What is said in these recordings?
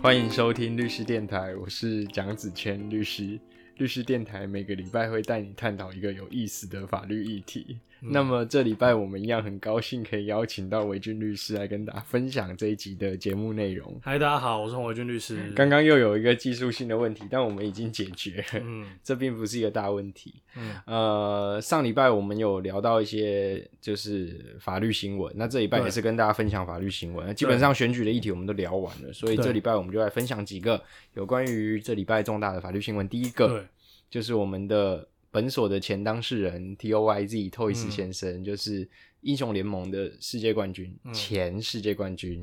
欢迎收听律师电台，我是蒋子谦律师。律师电台每个礼拜会带你探讨一个有意思的法律议题。那么这礼拜我们一样很高兴可以邀请到维俊律师来跟大家分享这一集的节目内容。嗨，大家好，我是洪维俊律师。刚刚又有一个技术性的问题，但我们已经解决，嗯 这并不是一个大问题。嗯呃，上礼拜我们有聊到一些就是法律新闻，那这礼拜也是跟大家分享法律新闻。基本上选举的议题我们都聊完了，所以对这礼拜我们就来分享几个有关于这礼拜重大的法律新闻。第一个，就是我们的本所的前当事人 T O Y Z Toys 嗯先生，就是英雄联盟的世界冠军，嗯前世界冠军。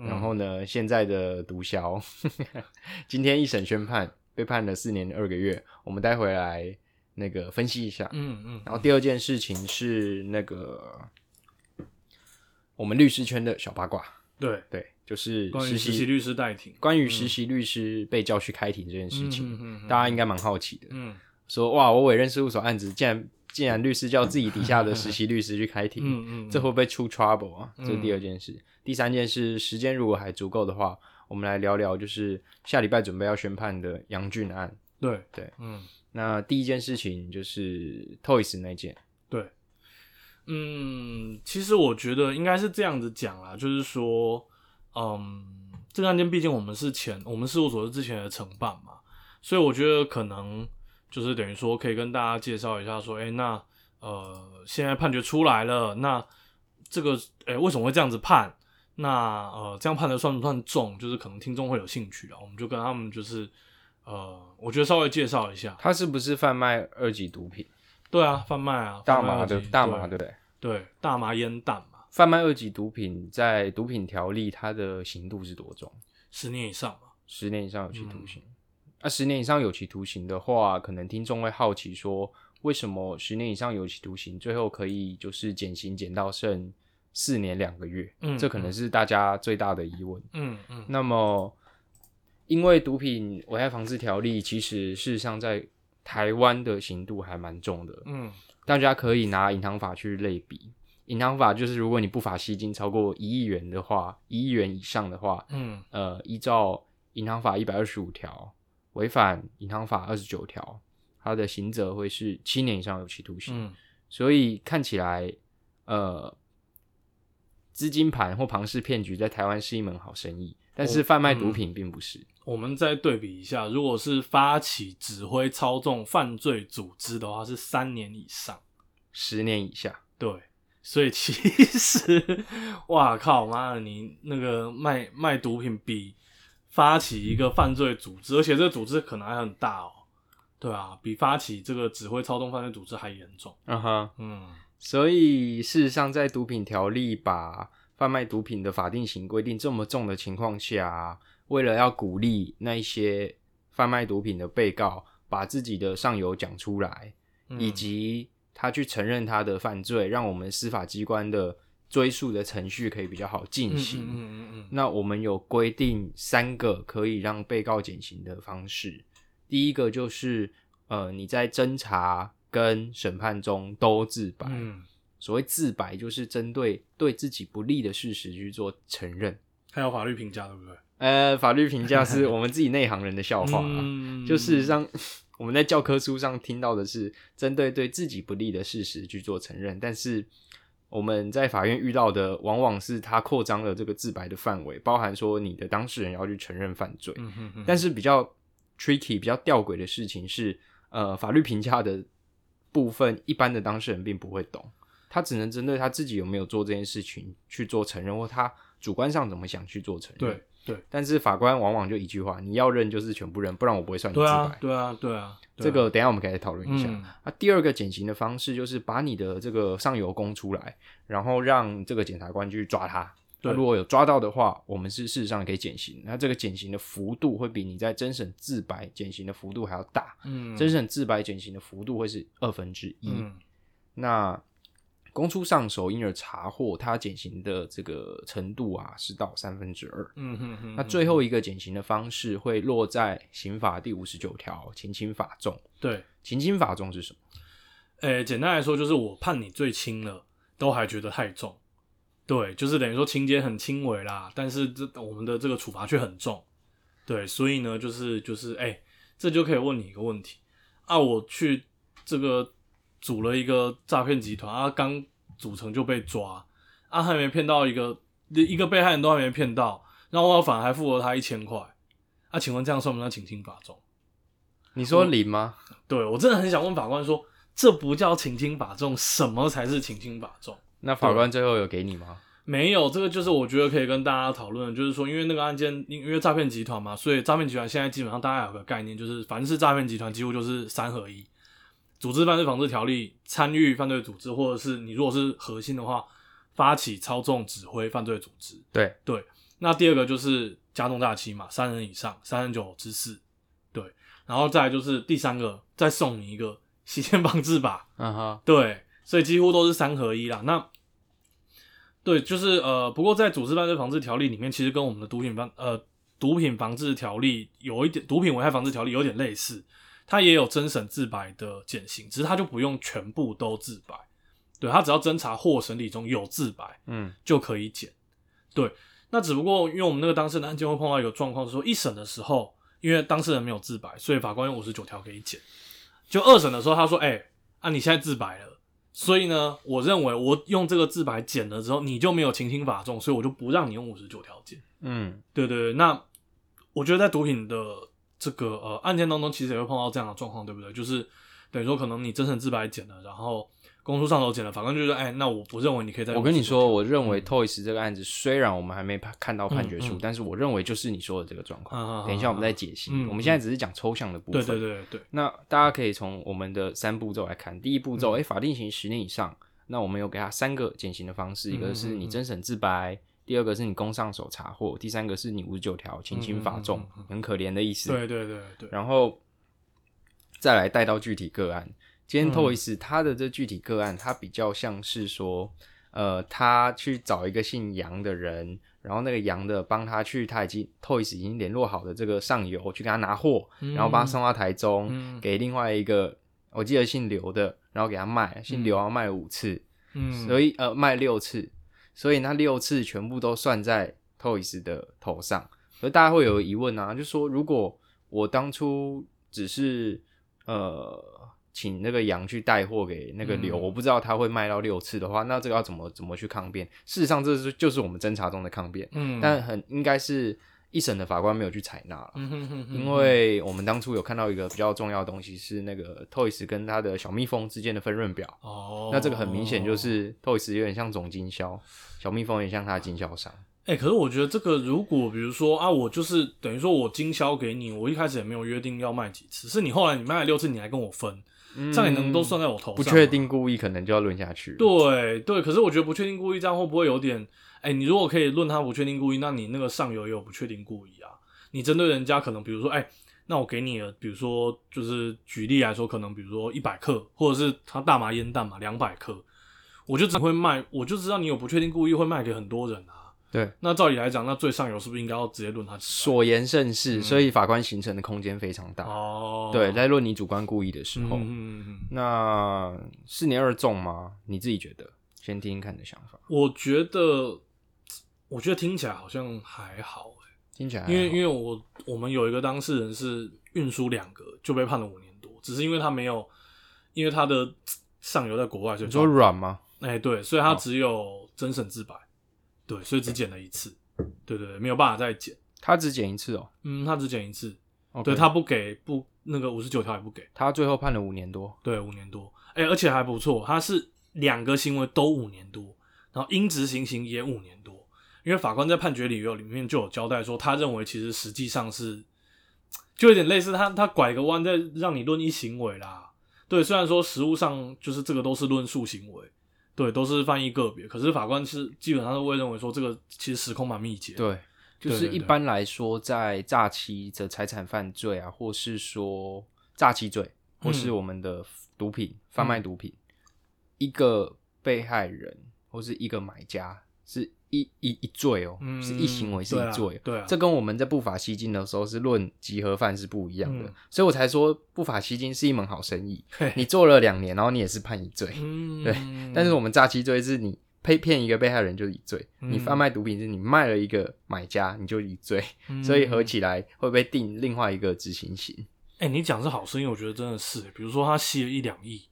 嗯然后呢，现在的毒枭，今天一审宣判，被判了四年二个月。我们待会来那个分析一下。嗯嗯，然后第二件事情是那个我们律师圈的小八卦，对，对，就是关于实习律师代庭，关于实习律师被叫去开庭这件事情，大家应该蛮好奇的。嗯说哇，我委任事务所案子竟然竟然律师叫自己底下的实习律师去开庭，嗯嗯，这会不会出 trouble 啊？嗯这是第二件事。第三件事，时间如果还足够的话，我们来聊聊就是下礼拜准备要宣判的杨俊案。对对，嗯那第一件事情就是 Toys 那件，对，嗯，其实我觉得应该是这样子讲啦，就是说，嗯，这个案件毕竟我们是前我们事务所是之前的承办嘛，所以我觉得可能就是等于说可以跟大家介绍一下，说，哎、那呃，现在判决出来了，那这个，哎、为什么会这样子判？那呃，这样判的算不算重？就是可能听众会有兴趣啊，我们就跟他们就是，呃，我觉得稍微介绍一下。他是不是贩卖二级毒品？对啊，贩卖啊，大麻的大麻，对对不对？对，大麻烟弹嘛，贩卖二级毒品在毒品条例它的刑度是多重？十年以上嘛。十年以上有期徒嗯刑。那、十年以上有期徒刑的话，可能听众会好奇说，为什么十年以上有期徒刑最后可以就是减刑减到剩四年两个月？嗯这可能是大家最大的疑问。嗯嗯那么，因为毒品危害防治条例其实事实上在台湾的刑度还蛮重的，嗯大家可以拿银行法去类比。银行法就是如果你不法吸金超过一亿元的话，一亿元以上的话，嗯呃，依照银行法一百二十五条，违反银行法二十九条，他的刑责会是七年以上有期徒刑。嗯所以看起来，呃，资金盘或庞氏骗局在台湾是一门好生意，但是哦贩卖毒嗯品并不是。我们再对比一下，如果是发起、指挥、操纵犯罪组织的话，是三年以上。十年以下，对，所以其实，哇靠妈的，你那个卖卖毒品比发起一个犯罪组织，而且这个组织可能还很大哦。对啊，比发起这个指挥操纵犯罪组织还严重。嗯哼。嗯所以事实上，在毒品条例把贩卖毒品的法定刑规定这么重的情况下，为了要鼓励那一些贩卖毒品的被告把自己的上游讲出来，嗯以及他去承认他的犯罪，让我们司法机关的追诉的程序可以比较好进嗯行。嗯嗯嗯那我们有规定三个可以让被告减刑的方式。第一个就是，呃，你在侦查跟审判中都自白。嗯，所谓自白，就是针对对自己不利的事实去做承认。还有法律评价，对不对？呃，法律评价是我们自己内行人的笑话啊。嗯就事实上，我们在教科书上听到的是针对对自己不利的事实去做承认，但是我们在法院遇到的往往是他扩张了这个自白的范围，包含说你的当事人要去承认犯罪。嗯嗯嗯，但是比较 tricky、比较吊诡的事情是，呃，法律评价的部分，一般的当事人并不会懂，他只能针对他自己有没有做这件事情去做承认，或他主观上怎么想去做承认。对对但是法官往往就一句话：你要认就是全部认，不然我不会算你自白。对啊对啊对啊，对啊这个等一下我们可以来讨论一下。嗯那第二个减刑的方式就是把你的这个上游供出来，然后让这个检察官去抓他。对那如果有抓到的话，我们是事实上可以减刑。那这个减刑的幅度会比你在真审自白减刑的幅度还要大。嗯真审自白减刑的幅度会是二分之一。嗯那供出上手，因而查获，他减刑的这个程度啊是到三分之二。嗯哼哼，那最后一个减刑的方式会落在刑法第五十九条情轻法重。对，情轻法重是什么？诶、简单来说就是我判你最轻了，都还觉得太重。对，就是等于说情节很轻微啦，但是这我们的这个处罚却很重。对，所以呢，就是就是，哎、这就可以问你一个问题啊，我去这个组了一个诈骗集团啊，刚组成就被抓啊，还没骗到一个一个被害人都还没骗到，然后我反而还付了他一千块，啊，请问这样算不算情轻法重？你说零吗？对我真的很想问法官说，这不叫情轻法重，什么才是情轻法重？那法官最后有给你吗？没有，这个就是我觉得可以跟大家讨论的，就是说，因为那个案件，因因为诈骗集团嘛，所以诈骗集团现在基本上大家有个概念，就是凡是诈骗集团，几乎就是三合一：组织犯罪防治条例、参与犯罪组织，或者是你如果是核心的话，发起、操纵、指挥犯罪组织。对对，那第二个就是加重诈欺嘛，三人以上，三人九之四。对，然后再来就是第三个，再送你一个洗钱防治法。嗯哼，对，所以几乎都是三合一啦。那对，就是呃，不过在组织犯罪防治条例里面，其实跟我们的毒品防呃毒品防治条例有一点，毒品危害防治条例有点类似，它也有侦审自白的减刑，只是他就不用全部都自白，对，他只要侦查或审理中有自白嗯就可以减。对，那只不过因为我们那个当事人案件会碰到一个状况，是说一审的时候，因为当事人没有自白，所以法官用五十九条可以减。就二审的时候，他说：“哎、啊，你现在自白了，所以呢，我认为我用这个自白减了之后，你就没有情轻法重，所以我就不让你用五十九条减。嗯，对对对，那我觉得在毒品的这个呃案件当中，其实也会碰到这样的状况，对不对？就是等于说，可能你真诚自白减了，然后公诉上头减了，法官就说：“哎、那我不认为你可以再。”我跟你说，我认嗯为 Toys 这个案子虽然我们还没看到判决书，嗯嗯但是我认为就是你说的这个状况。啊，等一下我们再解析。嗯我们现在只是讲抽象的部对分。对对对，那大家可以从我们的三步骤来看。第一步嗯骤，哎、法定刑十年以上，那我们有给他三个减刑的方式，一个是你真审自白，第二个是你公上手查获，第三个是你五十九条轻轻法重嗯嗯嗯。嗯，很可怜的意思。对对对对，然后再来带到具体个案。今天嗯。Toys 他的这具体个案，他比较像是说，呃，他去找一个姓杨的人，然后那个杨的帮他去，他已经 Toys 已经联络好的这个上游去给他拿货，然后把他送到台中，嗯。给另外一个我记得姓刘的，然后给他卖，姓刘要卖了五次，嗯，所以呃卖六次，所以那六次全部都算在 Toys 的头上。而大家会有疑问啊，就说如果我当初只是呃请那个羊去带货给那个刘，嗯我不知道他会卖到六次的话，那这个要怎么怎么去抗辩？事实上，这是就是我们侦查中的抗辩，嗯，但很应该是一审的法官没有去采纳了。嗯哼哼哼因为我们当初有看到一个比较重要的东西是那个 Toys 跟他的小蜜蜂之间的分润表，哦，那这个很明显就是 Toys 有点像总经销，小蜜蜂有点像他的经销商。哎、可是我觉得这个如果比如说啊，我就是等于说我经销给你，我一开始也没有约定要卖几次，是你后来你卖了六次，你还跟我分，这样也能都算在我头上、不确定。故意可能就要论下去。对对，可是我觉得不确定故意这样会不会有点？哎、你如果可以论他不确定故意，那你那个上游也有不确定故意啊。你针对人家可能比如说，哎、那我给你了，比如说就是举例来说，可能比如说一百克，或者是他大麻烟弹嘛，两百克，我就只会卖，我就知道你有不确定故意会卖给很多人啊。对，那照理来讲，那最上游是不是应该要直接论他？所言甚是，所以法官形成的空间非常大。嗯哦，对，在论你主观故意的时候，嗯嗯嗯，那四年二重吗？你自己觉得？先听听看你的想法。我觉得，我觉得听起来好像还好欸。听起来还好，因为因为我我们有一个当事人是运输两个就被判了五年多，只是因为他没有，因为他的上游在国外，所以你说软吗？哎、对，所以他只有真审自白，对，所以只减了一次，对对对，没有办法再减，他只减一次哦。嗯，他只减一次对他不给不那个五十九条也不给，他最后判了五年多。对，五年多，哎、而且还不错，他是两个行为都五年多，然后应执行刑也五年多，因为法官在判决理由里面就有交代说，他认为其实实际上是，就有点类似他他拐个弯在让你论一行为啦，对，虽然说实物上就是这个都是论述行为，对，都是翻译个别，可是法官是基本上都会认为说这个其实时空蛮密集的，对，就是一般来说，在诈欺的财产犯罪啊，或是说诈欺罪，或是嗯。我们的毒品、贩卖毒品，一个被害人或是一个买家是一一一罪哦，嗯是一行为是一罪，对啊这跟我们在不法吸金的时候是论集合犯是不一样的，嗯所以我才说不法吸金是一门好生意。嘿你做了两年，然后你也是判一罪，嗯，对但是我们诈欺罪是你骗骗一个被害人就是一罪，嗯你贩卖毒品是你卖了一个买家你就一罪，嗯所以合起来会被定另外一个执行刑。哎、你讲是好生意，我觉得真的是。比如说他吸了一两亿，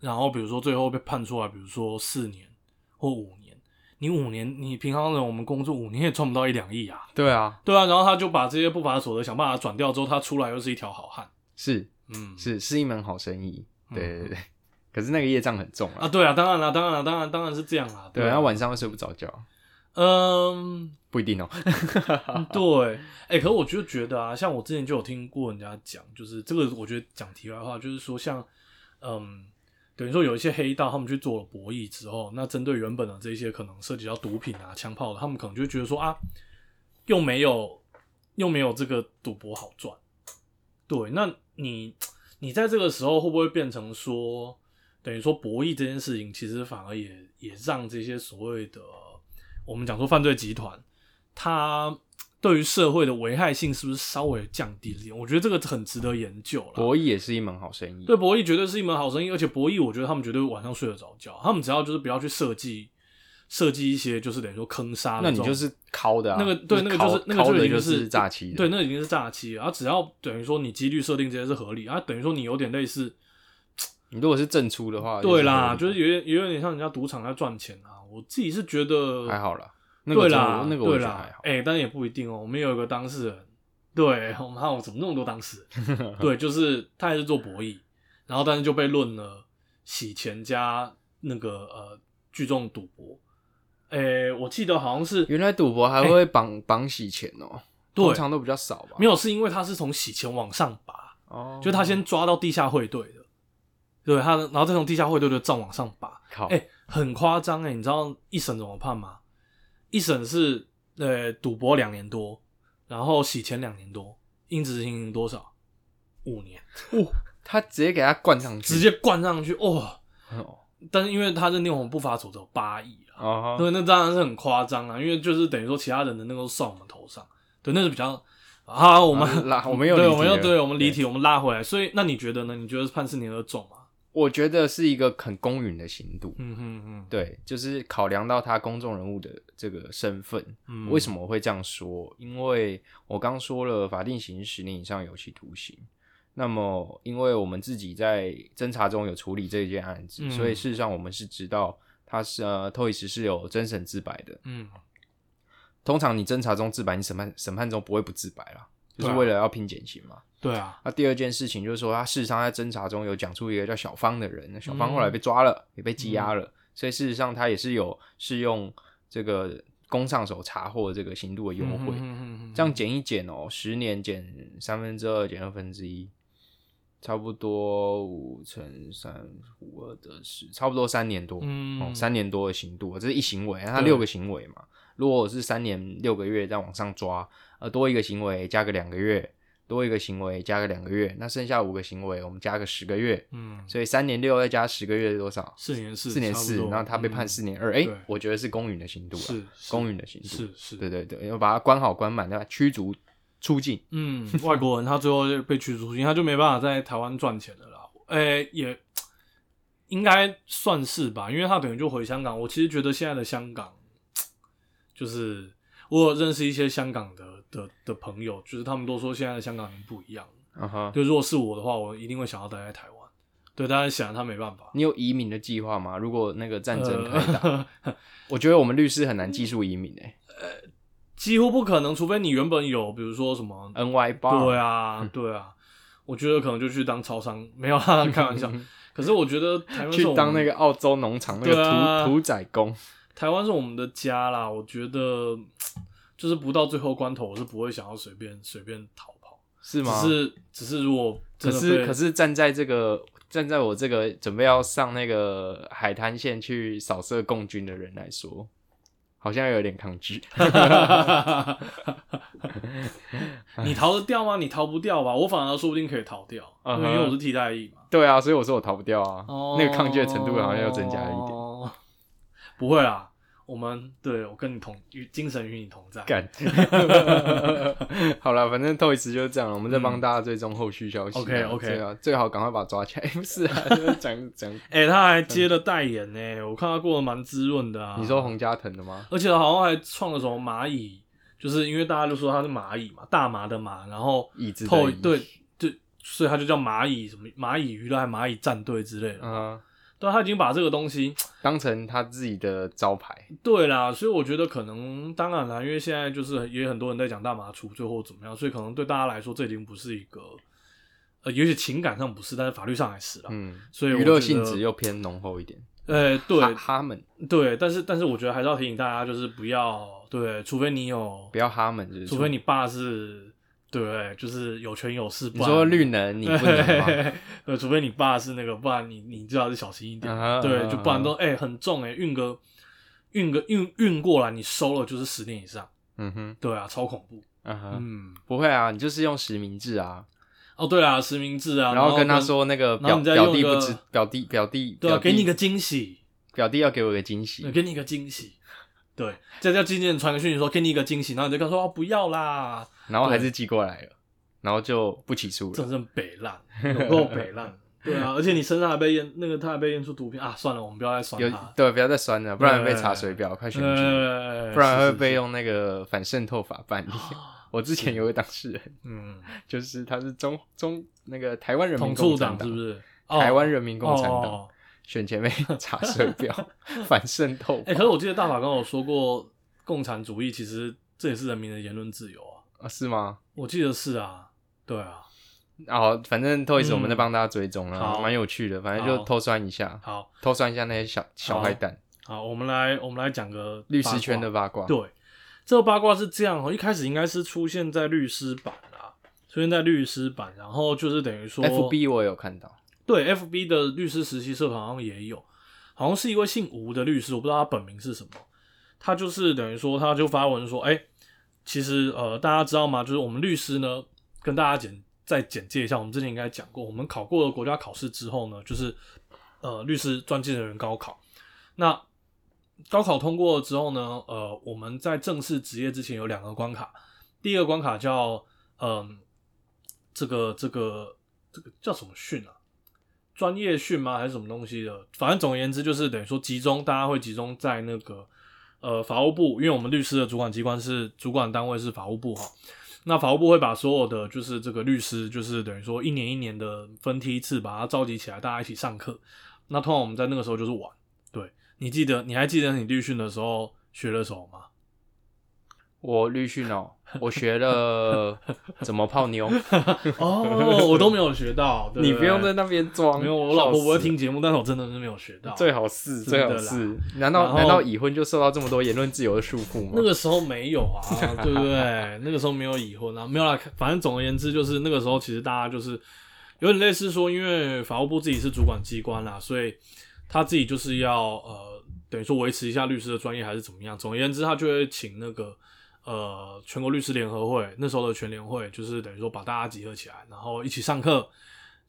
然后比如说最后被判出来，比如说四年或五年，你五年，你平常人我们工作五年也赚不到一两亿啊，对啊，对啊，然后他就把这些不法所得想办法转掉之后，他出来又是一条好汉，是嗯，是是一门好生意，嗯对对对。可是那个业障很重啊，啊，对啊，当然啦，当然啦，当然当然是这样啊，对，啊然后晚上会睡不着觉，嗯，不一定哦。对，哎、可是我就觉得啊，像我之前就有听过人家讲，就是这个，我觉得讲题外话，就是说像，嗯，等于说有一些黑道，他们去做了博弈之后，那针对原本的这些可能涉及到毒品啊、枪炮的，他们可能就觉得说啊，又没有又没有这个赌博好赚，对，那你你在这个时候会不会变成说，等于说博弈这件事情，其实反而也也让这些所谓的我们讲说犯罪集团，它对于社会的危害性是不是稍微降低了一点？我觉得这个很值得研究了。博弈也是一门好生意，对博弈绝对是一门好生意，而且博弈我觉得他们绝对晚上睡得着觉，他们只要就是不要去设计设计一些就是等于说坑杀那你就是敲的啊，那个对那个就是那个就已经就是诈欺的，对，那已经是诈欺了。然后只要等于说你几率设定这些是合理，啊，等于说你有点类似，你如果是正出的话，对啦，就就是有点有点像人家赌场在赚钱啊。我自己是觉得还好啦。那个对啦，那个我对啦觉得还好，。哎、但也不一定哦。我们有一个当事人，对，我们还有怎么那么多当事人？对，就是他也是做博弈，然后但是就被论了洗钱加那个呃聚众赌博。哎、我记得好像是原来赌博还会绑绑洗钱哦，对通常都比较少吧？没有，是因为他是从洗钱往上拔，哦，就他先抓到地下会队的，对他，然后再从地下会队的账往上拔。靠，哎、很夸张哎！你知道一审怎么判吗？一审是呃赌博两年多，然后洗钱两年多，应执行刑多少？五年，他直接给他灌上去，直接灌上去哇！哦但是因为他认定我们不法所得有八亿啊，哦，对，那当然是很夸张啊，因为就是等于说其他人的那个都算我们头上，对，那是比较啊，我们、啊拉我们又对，我们又 对我们离题，我们拉回来，所以那你觉得呢？你觉得判四年而重吗？我觉得是一个很公允的刑度。嗯哼哼，对，就是考量到他公众人物的这个身份，嗯为什么我会这样说？因为我刚说了，法定刑十年以上有期徒刑。那么，因为我们自己在侦查中有处理这件案子，嗯所以事实上我们是知道他是呃，托伊斯是有真审自白的。嗯通常你侦查中自白，你审判审判中不会不自白啦，就是为了要拼减刑嘛。对啊，那第二件事情就是说，他事实上在侦查中有讲出一个叫小芳的人，那小芳嗯后来被抓了，也被羁押了，所以事实上他也是有适用这个公上手查获这个刑度的优惠。嗯哼这样减一减哦，十年减三分之二，减二分之一，差不多五乘三五二得十，差不多三年多。嗯哦，三年多的刑度，这是一行为，它对六个行为嘛。如果是三年六个月再往上抓，呃，多一个行为加个两个月，多一个行为加个两个月，那剩下五个行为我们加个十个月，嗯，所以三年六再加十个月是多少？四年四，四年四，然后他被判嗯四年二，哎、对我觉得是公允的刑度了，是是公允的刑度，是是，对对对，要把他关好关满，对吧？驱逐出境，嗯，外国人他最后就被驱逐出境，他就没办法在台湾赚钱了啦。诶、也应该算是吧，因为他等于就回香港。我其实觉得现在的香港，就是我有认识一些香港的的的朋友，就是他们都说现在的香港人不一样了。嗯哼，就如果是我的话，我一定会想要待在台湾。对，但是显然他没办法。你有移民的计划吗？如果那个战争开打，呃我觉得我们律师很难技术移民诶、几乎不可能，除非你原本有，比如说什么 n y 八，对啊，对啊，我觉得可能就去当超商，没有啦，开玩笑。可是我觉得去当那个澳洲农场那个屠屠宰工，台湾是我们的家啦。我觉得 就是不到最后关头，我是不会想要随便随便逃跑。是吗？只是只是如果可是可是站在这个站在我这个准备要上那个海滩线去扫射共军的人来说，好像有点抗拒。你逃得掉吗？你逃不掉吧？我反而说不定可以逃掉，因为我是替代役嘛。对啊，所以我说我逃不掉啊，哦那个抗拒的程度好像又增加了一点。哦不会啦，我们对我跟你同与精神与你同在。干，好了，反正 Toys 就是这样了，我们再帮大家追踪后续消息啊。嗯 OK，OK 最好最好赶快把他抓起来。不是啊，就是讲讲，哎、他还接了代言呢，我看他过得蛮滋润的啊。你说洪家腾的吗？而且好像还创了什么蚂蚁，就是因为大家都说他是蚂蚁嘛，大麻的麻，然后椅子的椅透对对，所以他就叫蚂蚁什么蚂蚁娱乐还蚂蚁战队之类的。嗯，对，他已经把这个东西，当成他自己的招牌。对啦，所以我觉得可能当然啦，因为现在就是也很多人在讲大麻除罪或怎么样，所以可能对大家来说这已经不是一个，呃，也许情感上不是，但是法律上还是了。嗯，所以我娱乐性质又偏浓厚一点。呃，对哈哈们对，但是但是我觉得还是要提醒大家，就是不要对，除非你有不要哈们，除非你爸是，对，就是有权有势。不你说绿能你不能吗？对，除非你爸是那个，不然你你最好是小心一点。对，啊就不然都啊哎、很重哎、运个运个运运过来，你收了就是十年以上。嗯哼，对啊，超恐怖。嗯，不会啊，你就是用实名制啊，哦对啊，实名制啊，然后跟他跟，说那个表表弟不知表弟表弟对给你个惊喜，表弟要给我个惊喜对，，给你一个惊喜。对，这叫经纪人传个讯息说给你一个惊喜，然后你就跟他说哦不要啦，然后还是寄过来了，然后就不起诉了。真正北烂，有够北烂。对啊，而且你身上还被验那个他还被验出毒品啊，算了，我们不要再酸有他。对，不要再酸了，不然被查水表，快选举，呃，不然会被。用那个反渗透法办理。我之前有个当事人，嗯，就是他是中中那个台湾人民共产党，是不是？台湾人民共产党哦。选前被查水表，反渗透 哎，可是我记得大法官有说过，共产主义其实这也是人民的言论自由啊。啊是吗？我记得是啊，对啊。哦，反正 Toys 嗯我们在帮大家追踪了，好蛮有趣的，反正就好偷酸一下，好偷酸一下那些小小坏蛋，好，我们来我们来讲个律师圈的八卦。卦。对，这个八卦是这样哦，一开始应该是出现在律师版啦，出现在律师版，然后就是等于说 FB 我有看到，对，FB 的律师实习社好像也有，好像是一位姓吴的律师，我不知道他本名是什么。他就是等于说，他就发文说，哎、其实呃，大家知道吗？就是我们律师呢，跟大家简再简介一下，我们之前应该讲过，我们考过了国家考试之后呢，就是呃，律师专技人员高考。那高考通过了之后呢，呃，我们在正式职业之前有两个关卡，第一个关卡叫嗯、这个这个这个叫什么训啊？专业训吗？还是什么东西的？反正总而言之，就是等于说集中，大家会集中在那个呃法务部，因为我们律师的主管机关是主管单位是法务部哈。那法务部会把所有的就是这个律师，就是等于说一年一年的分梯次把它召集起来，大家一起上课。那通常我们在那个时候就是玩。对你记得，你还记得你律训的时候学了什么吗？我律训哦，我学了怎么泡妞，哦，我都没有学到。对你不用在那边装，没有，我老婆不会听节目，但是我真的是没有学到。最好是最好啦是，难道难道已婚就受到这么多言论自由的束缚吗？那个时候没有啊，对不对？那个时候没有已婚啊，没有啦。反正总而言之，就是那个时候其实大家就是有点类似说，因为法务部自己是主管机关啦，所以他自己就是要呃，等于说维持一下律师的专业还是怎么样。总而言之，他就会请那个呃全国律师联合会那时候的全联会，就是等于说把大家集合起来，然后一起上课，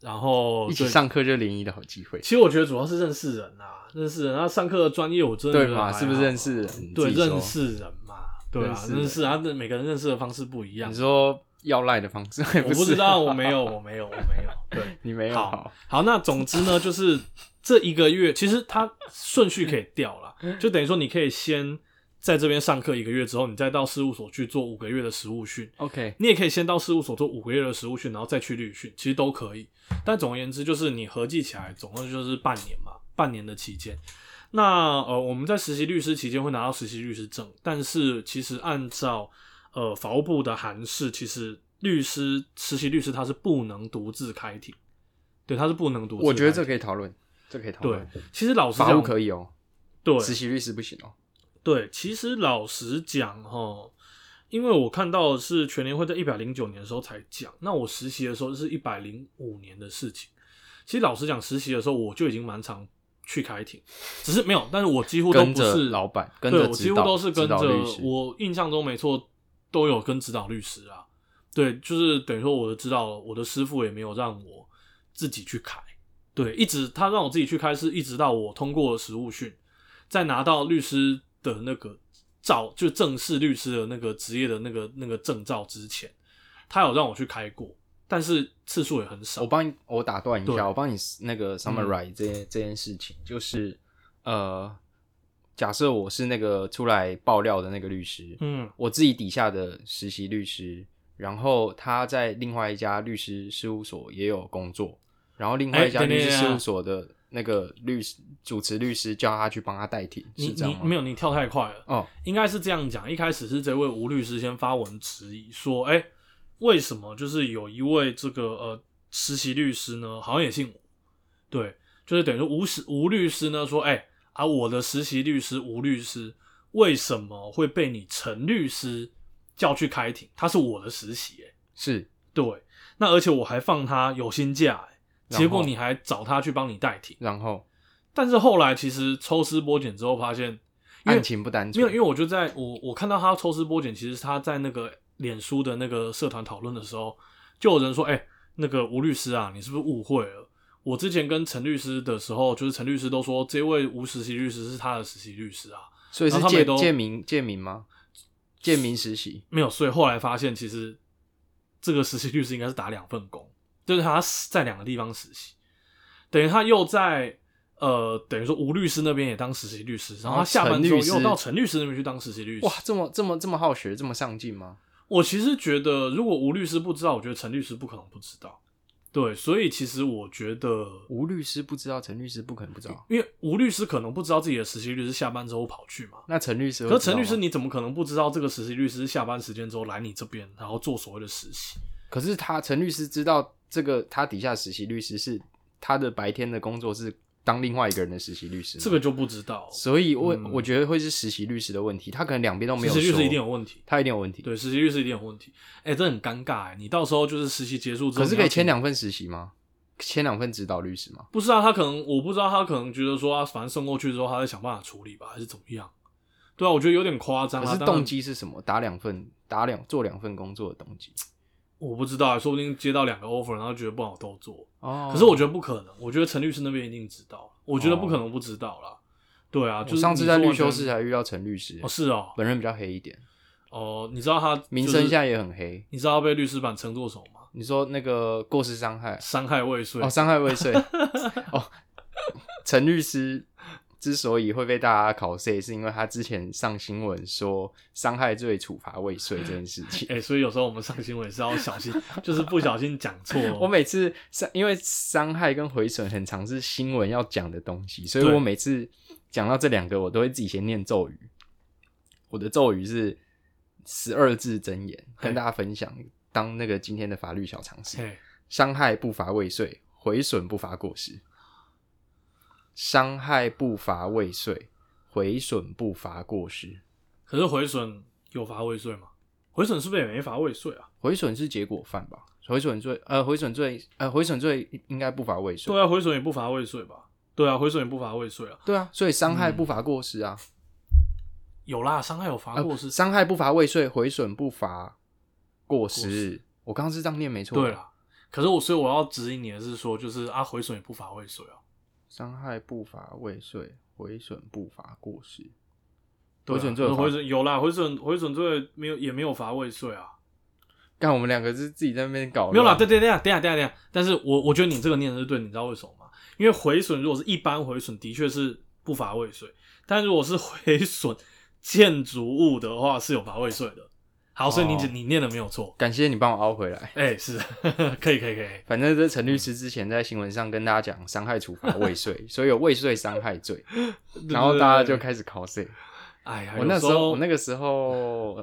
然后一起上课就联谊的好机会，其实我觉得主要是认识人啊，认识人。那上课的专业我真的对嘛？是不是认识人？对，认识人嘛，对啊认，识啊，那每个人认识的方式不一样你。说要赖的方式，我不知道，我没有，我没有，我没有。对，你没有好好，好，那总之呢，就是这一个月，其实它顺序可以调了，就等于说你可以先在这边上课一个月之后，你再到事务所去做五个月的实务训。OK，你也可以先到事务所做五个月的实务训，然后再去律训，其实都可以。但总而言之，就是你合计起来，总共就是半年嘛，半年的期间。那呃，我们在实习律师期间会拿到实习律师证，但是其实按照呃法务部的函释，其实律师实习律师他是不能独自开庭，对，他是不能独自开庭。我觉得这可以讨论，这可以讨对论。，其实老师法务讲，可以哦，对实习律师不行哦。对，其实老实讲哈，因为我看到的是全联会在一百零九年的时候才讲，那我实习的时候是一百零五年的事情。其实老实讲，实习的时候我就已经蛮常去开庭，只是没有，但是我几乎都不是老板，跟对我几乎都是跟着我印象中没错，都有跟指导律师啊。对，就是等于说我的指导，我的师傅也没有让我自己去开，对，一直他让我自己去开，是一直到我通过了实务训，再拿到律师的那个照，就正式律师的那个职业的那个那个证照之前，他有让我去开过，但是次数也很少。我。帮你，我打断一下，我帮你那个 summarize 这件、这件事情，就是呃，假设我是那个出来爆料的那个律师，嗯。我自己底下的实习律师，然后他在另外一家律师事务所也有工作，然后另外一家律师事务所的那个律师主持律师叫他去帮他代替，你是这样吗？你没有，你跳太快了。哦，应该是这样讲，一开始是这位吴律师先发文质疑说，哎、为什么就是有一位这个呃实习律师呢，好像也姓吴，对，就是等于说吴实吴律师呢说，哎、啊，我的实习律师吴律师为什么会被你陈律师叫去开庭？他是我的实习、哎，是，对，那而且我还放他有薪假、结果你还找他去帮你代替，然后？但是后来其实抽丝剥茧之后发现，案情不单纯，没有，因为我就在我我看到他抽丝剥茧，其实他在那个脸书的那个社团讨论的时候，就有人说，哎、那个吴律师啊，你是不是误会了？我之前跟陈律师的时候，就是陈律师都说这位吴实习律师是他的实习律师啊，所以他们也都借名借名吗？借名实习，没有，所以后来发现其实这个实习律师应该是打两份工，就是他在两个地方实习，等于他又在呃，等于说吴律师那边也当实习律师，然后他下班之后又到陈律师那边去当实习律师。哇，这么这么这么好学，这么上进吗？我其实觉得，如果吴律师不知道，我觉得陈律师不可能不知道。对，所以其实我觉得，吴律师不知道，陈律师不可能不知道。因为吴律师可能不知道自己的实习律师下班之后跑去嘛。那陈律师可陈律师你怎么可能不知道这个实习律师下班时间之后来你这边，然后做所谓的实习？可是他陈律师知道这个，他底下实习律师是他的白天的工作是当另外一个人的实习律师吗，这个就不知道。所以我、嗯我觉得会是实习律师的问题，他可能两边都没有说，实习律师一定有问题，他一定有问题。对，实习律师一定有问题。哎、这很尴尬哎，你到时候就是实习结束之后，可是可以签两份实习吗？签两份指导律师吗？不是啊，他可能我不知道，他可能觉得说啊，反正送过去之后，他在想办法处理吧，还是怎么样？对啊，我觉得有点夸张啊。可是动机是什么？打两份打两做两份工作的动机我不知道啊，说不定接到两个 offer，然后觉得不好都做。哦可是我觉得不可能，我觉得陈律师那边一定知道，我觉得不可能不知道啦。对啊，就上次在律修室还遇到陈律师，哦，是哦，本人比较黑一点，哦，你知道他名就是声现在也很黑。你知道他被律师版称作什么吗？你说那个过失伤害伤害未遂。哦，伤害未遂 哦，陈律师之所以会被大家考 C，是因为他之前上新闻说伤害罪处罚未遂这件事情。哎、所以有时候我们上新闻也是要小心，就是不小心讲错。我每次伤，因为伤害跟毁损很常是新闻要讲的东西，所以我每次讲到这两个，我都会自己先念咒语。我的咒语是十二字真言，跟大家分享，当那个今天的法律小常识。嘿，伤害不罚未遂，毁损不罚过失。伤害不罚未遂，毁损不罚过失。可是毁损有罚未遂吗？毁损是不是也没罚未遂啊？毁损是结果犯吧？毁损罪，呃，毁损罪，呃，毁损罪应该不罚未遂。对啊，毁损也不罚未遂吧？对啊，毁损也不罚未遂啊。对啊，所以伤害不罚过失啊。有啦，伤害有罚呃过失。伤害不罚未遂，毁损不罚过失。我刚刚是这样念没错。对，了，可是我所以我要指引你的是说，就是啊，毁损也不罚未遂啊。伤害不罚未遂，毁损不罚过失。对啊毁损罪有罚毁损有啦，毁损毁损罪没有也没有罚未遂啊。干，我们两个是自己在那边搞乱。没有啦，对对对，等一下等一下等一下，但是我我觉得你这个念的是对，你知道为什么吗？因为毁损如果是一般毁损，的确是不罚未遂，但如果是 毁损建筑物的话，是有罚未遂的。好，所以你、哦你念的没有错。感谢你帮我凹回来。哎、是 可以可以可以，反正这陈律师之前在新闻上跟大家讲伤害处罚未遂，所以有未遂伤害罪，然后大家就开始考 C。哎呀，我那时候我那个时候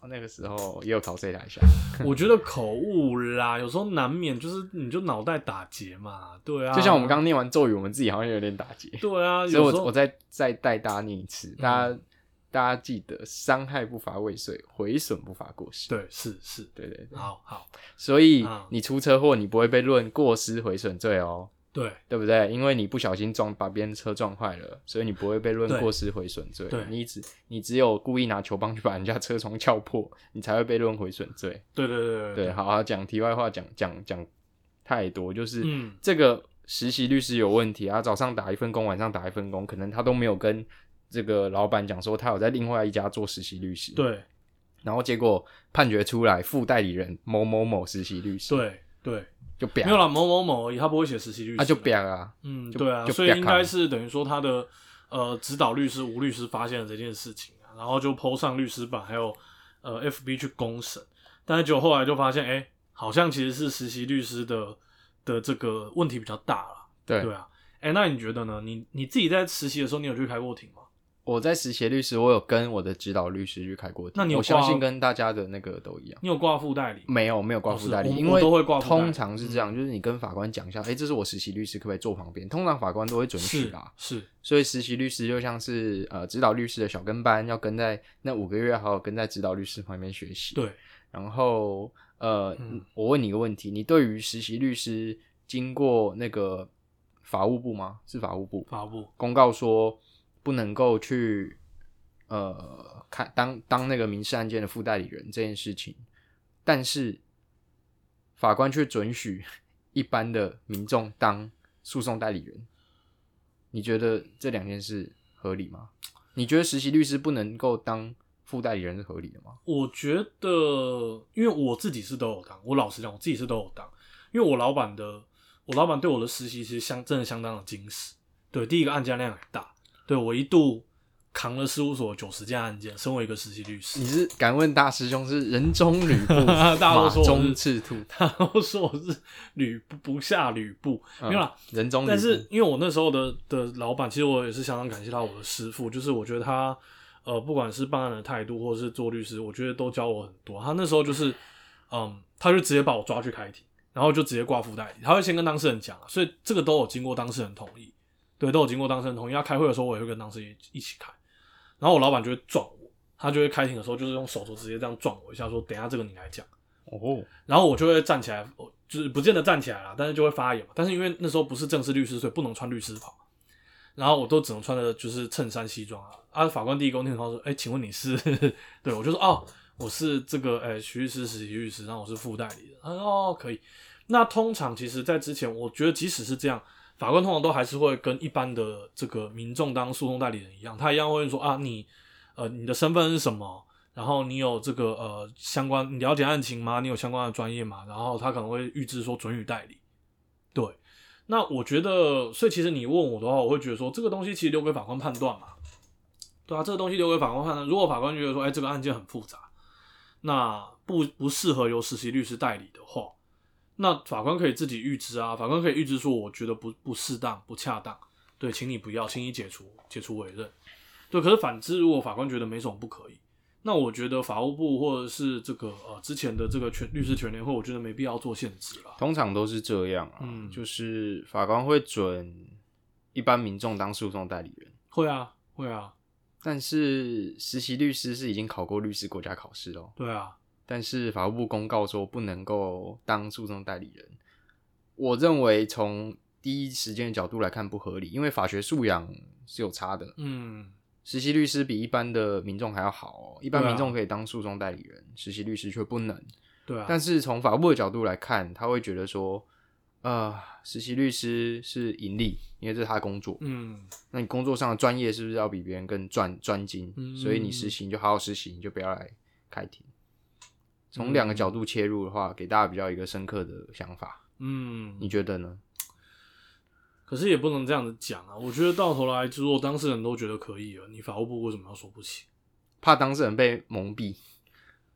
我那个时候也有考来一下，我觉得口误啦，有时候难免就是你就脑袋打结嘛，对啊，就像我们刚刚念完咒语，我们自己好像有点打结，对啊，所以有时候我我再再带大家念一次，大家大家记得伤害不罚未遂，毁损不罚过失。对是是，对对对，好好所以啊你出车祸，你不会被论过失毁损罪哦。对对不对？因为你不小心撞把别人车撞坏了，所以你不会被论对过失毁损罪对。你只你只有故意拿球棒去把人家车窗撬破，你才会被论毁损罪。对对对对，好好讲题外话，讲讲讲太多，就是、嗯这个实习律师有问题啊，早上打一份工，晚上打一份工，可能他都没有跟这个老板讲说他有在另外一家做实习律师，，对。然后结果判决出来副代理人某某某实习律师，，对对，就啪没有了，某某某而已，他不会写实习律师，啊就啪啊，嗯，对啊，所以应该是等于说他的呃指导律师吴律师发现了这件事情啊，然后就 PO 上律师版，还有呃 FB 去公审，但是结果后来就发现，哎、好像其实是实习律师的的这个问题比较大了，对，对啊，哎、那你觉得呢？你你自己在实习的时候，你有去开过庭吗？我在实习律师，我有跟我的指导律师去开过庭，那你有我相信跟大家的那个都一样。你有挂副代理？没有没有挂哦副代理，因为都会挂副代理通常是这样，就是你跟法官讲一下，哎、这是我实习律师，可不可以坐旁边？通常法官都会准许是啦。是，所以实习律师就像是呃指导律师的小跟班，要跟在那五个月，好好跟在指导律师旁边学习。对，然后呃，嗯我问你一个问题，你对于实习律师经过那个法务部吗？是法务部法部公告说不能够去呃看当当那个民事案件的副代理人这件事情，但是法官却准许 一般的民众当诉讼代理人，你觉得这两件事合理吗？你觉得实习律师不能够当副代理人是合理的吗？我觉得，因为我自己是都有当，我老实讲，我自己是都有当，因为我老板的，我老板对我的实习其实相真的相当的精实。对，第一个案件量很大，对我一度扛了事务所九十件案件，身为一个实习律师你，是敢问大师兄是人中吕布，大家都马说我中赤兔，他都说我是吕布不下吕布，嗯没有啦，人中吕布，但是因为我那时候的的老板，其实我也是相当感谢他，我的师傅，就是我觉得他呃，不管是办案的态度，或者是做律师，我觉得都教我很多。他那时候就是，嗯，他就直接把我抓去开庭，然后就直接挂附代理，他会先跟当事人讲，所以这个都有经过当事人同意，对，都有经过当事人同意。他开会的时候，我也会跟当事人一起开，然后我老板就会撞我，他就会开庭的时候就是用手肘直接这样撞我一下，说等一下这个你来讲。哦，然后我就会站起来，我就是不见得站起来啦，但是就会发言嘛。但是因为那时候不是正式律师，所以不能穿律师袍，然后我都只能穿的就是衬衫西装啊。啊，法官第一个问题他说：“哎、请问你是？”对我就说：“哦，我是这个哎、徐律师实习律师，然后我是副代理的。”他说：“哦，可以。”那通常其实，在之前，我觉得即使是这样，法官通常都还是会跟一般的这个民众当诉讼代理人一样，他一样会说：“啊，你呃你的身份是什么？”然后你有这个呃相关，你了解案情吗？你有相关的专业吗？然后他可能会预知说准予代理。对，那我觉得，所以其实你问我的话，我会觉得说这个东西其实留给法官判断嘛。对啊，这个东西留给法官判断。如果法官觉得说，哎，这个案件很复杂，那不不适合由实习律师代理的话，那法官可以自己预知啊，法官可以预知说，我觉得不不适当、不恰当，对，请你不要，请你解除解除委任。对，可是反之，如果法官觉得没什么不可以，那我觉得法务部或者是这个呃之前的这个全律师全联会，我觉得没必要做限制了。通常都是这样啊，嗯就是法官会准一般民众当诉讼代理人，会啊，会啊，但是实习律师是已经考过律师国家考试哦，对啊，但是法务部公告说不能够当诉讼代理人，我认为从第一时间的角度来看不合理，因为法学素养是有差的。嗯，实习律师比一般的民众还要好哦，一般民众可以当诉讼代理人，实习律师却不能。对啊，但是从法务部的角度来看，他会觉得说，呃，实习律师是盈利，因为这是他的工作。嗯，那你工作上的专业是不是要比别人更专专精？嗯所以你实习你就好好实习，你就不要来开庭。从两个角度切入的话，给大家比较一个深刻的想法，嗯，你觉得呢？可是也不能这样子讲啊。我觉得到头来，如果当事人都觉得可以了，你法务部为什么要说不行？怕当事人被蒙蔽，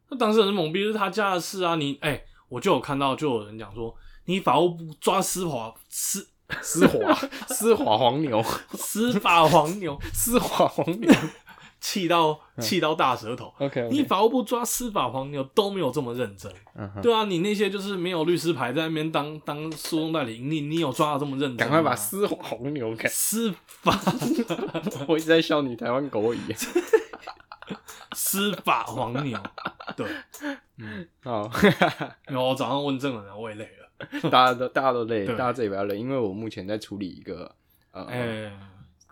那当事人蒙蔽，是他家的事啊。你哎、我就有看到，就有人讲说，你法务部抓司法司丝滑丝滑黄牛，司法黄牛，司法黄牛。气到气到大舌头。OK，, 你法务部抓司法黄牛都没有这么认真，对啊，你那些就是没有律师牌在那边当当诉讼代理，你你有抓到这么认真？赶快把丝滑黄牛给。司法。我一直在笑你台湾狗语。司法黄牛，对，嗯。好，然后我早上问证人，我也累了，大家都大家都累，对。大家这里不要累，因为我目前在处理一个呃，哎、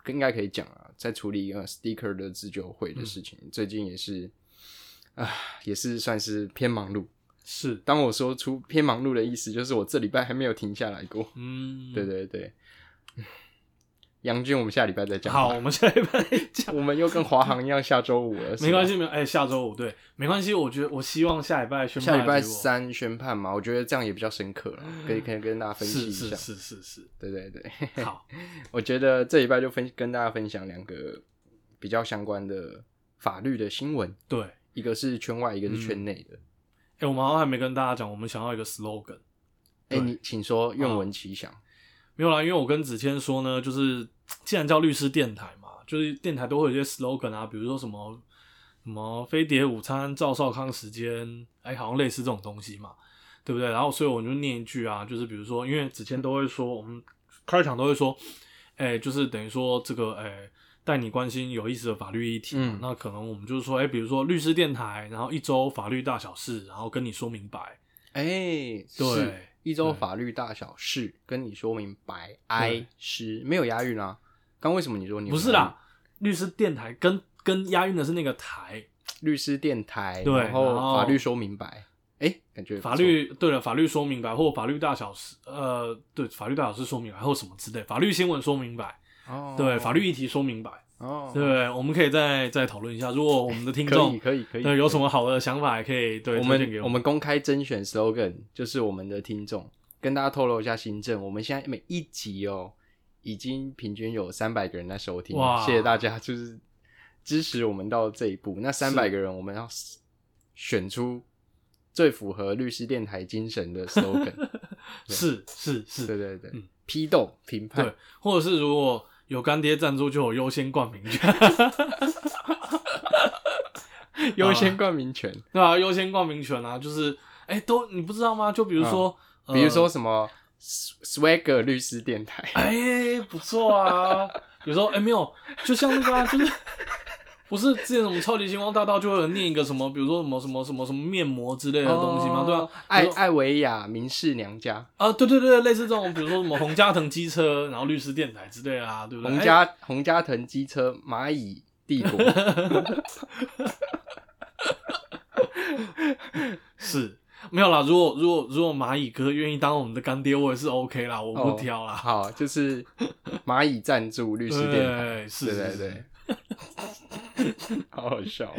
应该可以讲啊，在处理一个 sticker 的自救会的事情，嗯最近也是啊，也是算是偏忙碌。是，当我说出偏忙碌的意思，就是我这礼拜还没有停下来过。嗯，对对对，杨俊我们下礼拜再讲。好，我们下礼拜讲。我们又跟华航一样，下周五了。没关系，没有哎、下周五对，没关系。我觉得我希望下礼拜宣判下礼拜三宣判嘛，我觉得这样也比较深刻了，可以可以跟大家分析是是一下。是是是，对对对，好，我觉得这礼拜就分跟大家分享两个比较相关的法律的新闻，对。一个是圈外，一个是圈内的。哎、我们好像还没跟大家讲，我们想要一个 slogan。哎、对你请说，愿闻其详。没有啦，因为我跟子谦说呢，就是 既然叫律师电台嘛，就是电台都会有一些 slogan 啊，比如说什么什么飞碟午餐、赵少康时间，哎、好像类似这种东西嘛，对不对？然后所以我就念一句啊，就是比如说，因为子谦都会说，我们开场都会说，哎、就是等于说这个，哎、带你关心有意思的法律议题那可能我们就是说，哎、比如说律师电台，然后一周法律大小事，然后跟你说明白，哎、对一周法律大小事，跟你说明白。哀诗没有押韵啊。刚为什么你说你不是啦，律师电台跟跟押韵的是那个台。律师电台，对然后法律说明白。哎、感觉法律对了，法律说明白或法律大小事，呃，对，法律大小事说明白或什么之类，法律新闻说明白，哦，对，法律议题说明白，哦，对，我们可以再再讨论一下。如果我们的听可以众可以可以，对有什么好的想法，也可以对我们。们我们公开甄选 slogan，就是我们的听众跟大家透露一下新政。我们现在每一集哦，已经平均有三百个人在收听，哇谢谢大家，就是支持我们到这一步。那三百个人，我们要选出最符合律师电台精神的 slogan。是是对是，对对，对批斗评判对，或者是如果有干爹赞助，就有优先冠名权，优先冠名权，对啊，优先冠名权啊，就是哎，都你不知道吗？就比如说，呃比如说什么 Swagger 律师电台，哎、不错啊。比如说，哎、没有，就像那个啊，就是不是之前什么超级星光大道就会念一个什么，比如说什么什么什么什么面膜之类的东西吗？对啊哦，艾艾维亚明士娘家，啊，对对对，类似这种，比如说什么洪家腾机车，然后律师电台之类的啊，对不对？哎洪家洪家腾机车蚂蚁帝国，是没有啦。如果如果如果蚂蚁哥愿意当我们的干爹，我也是 OK 啦，我哦不挑啦。好，就是蚂蚁赞助律师电台，对，是，对对对，好好笑。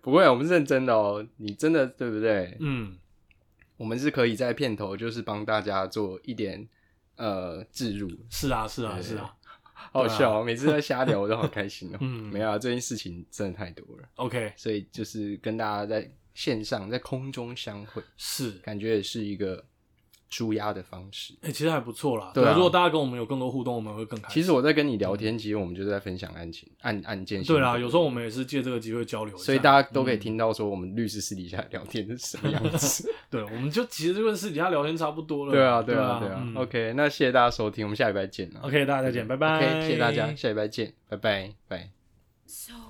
不会，我们是认真的哦，你真的对不对？嗯，我们是可以在片头就是帮大家做一点呃置入，是啊，是啊，是啊。好好笑哦，每次在瞎聊我都好开心哦。嗯没有啊，这件事情真的太多了，OK，所以就是跟大家在线上在空中相会，是。感觉也是一个舒压的方式。哎、其实还不错啦。对啊如果大家跟我们有更多互动，我们会更开心。其实我在跟你聊天，其实我们就是在分享案情、案案件。对啦，有时候我，们也是借这个机会交流一下，所以大家都可以嗯听到说我们律师私底下聊天是什么样子。对，我们就其实就跟私底下聊天差不多了。对啊，对对啊，对啊嗯。OK，那谢谢大家收听，我们下礼拜见了。OK，大家再见，拜拜。OK，谢谢大家，下礼拜见，拜拜，拜。So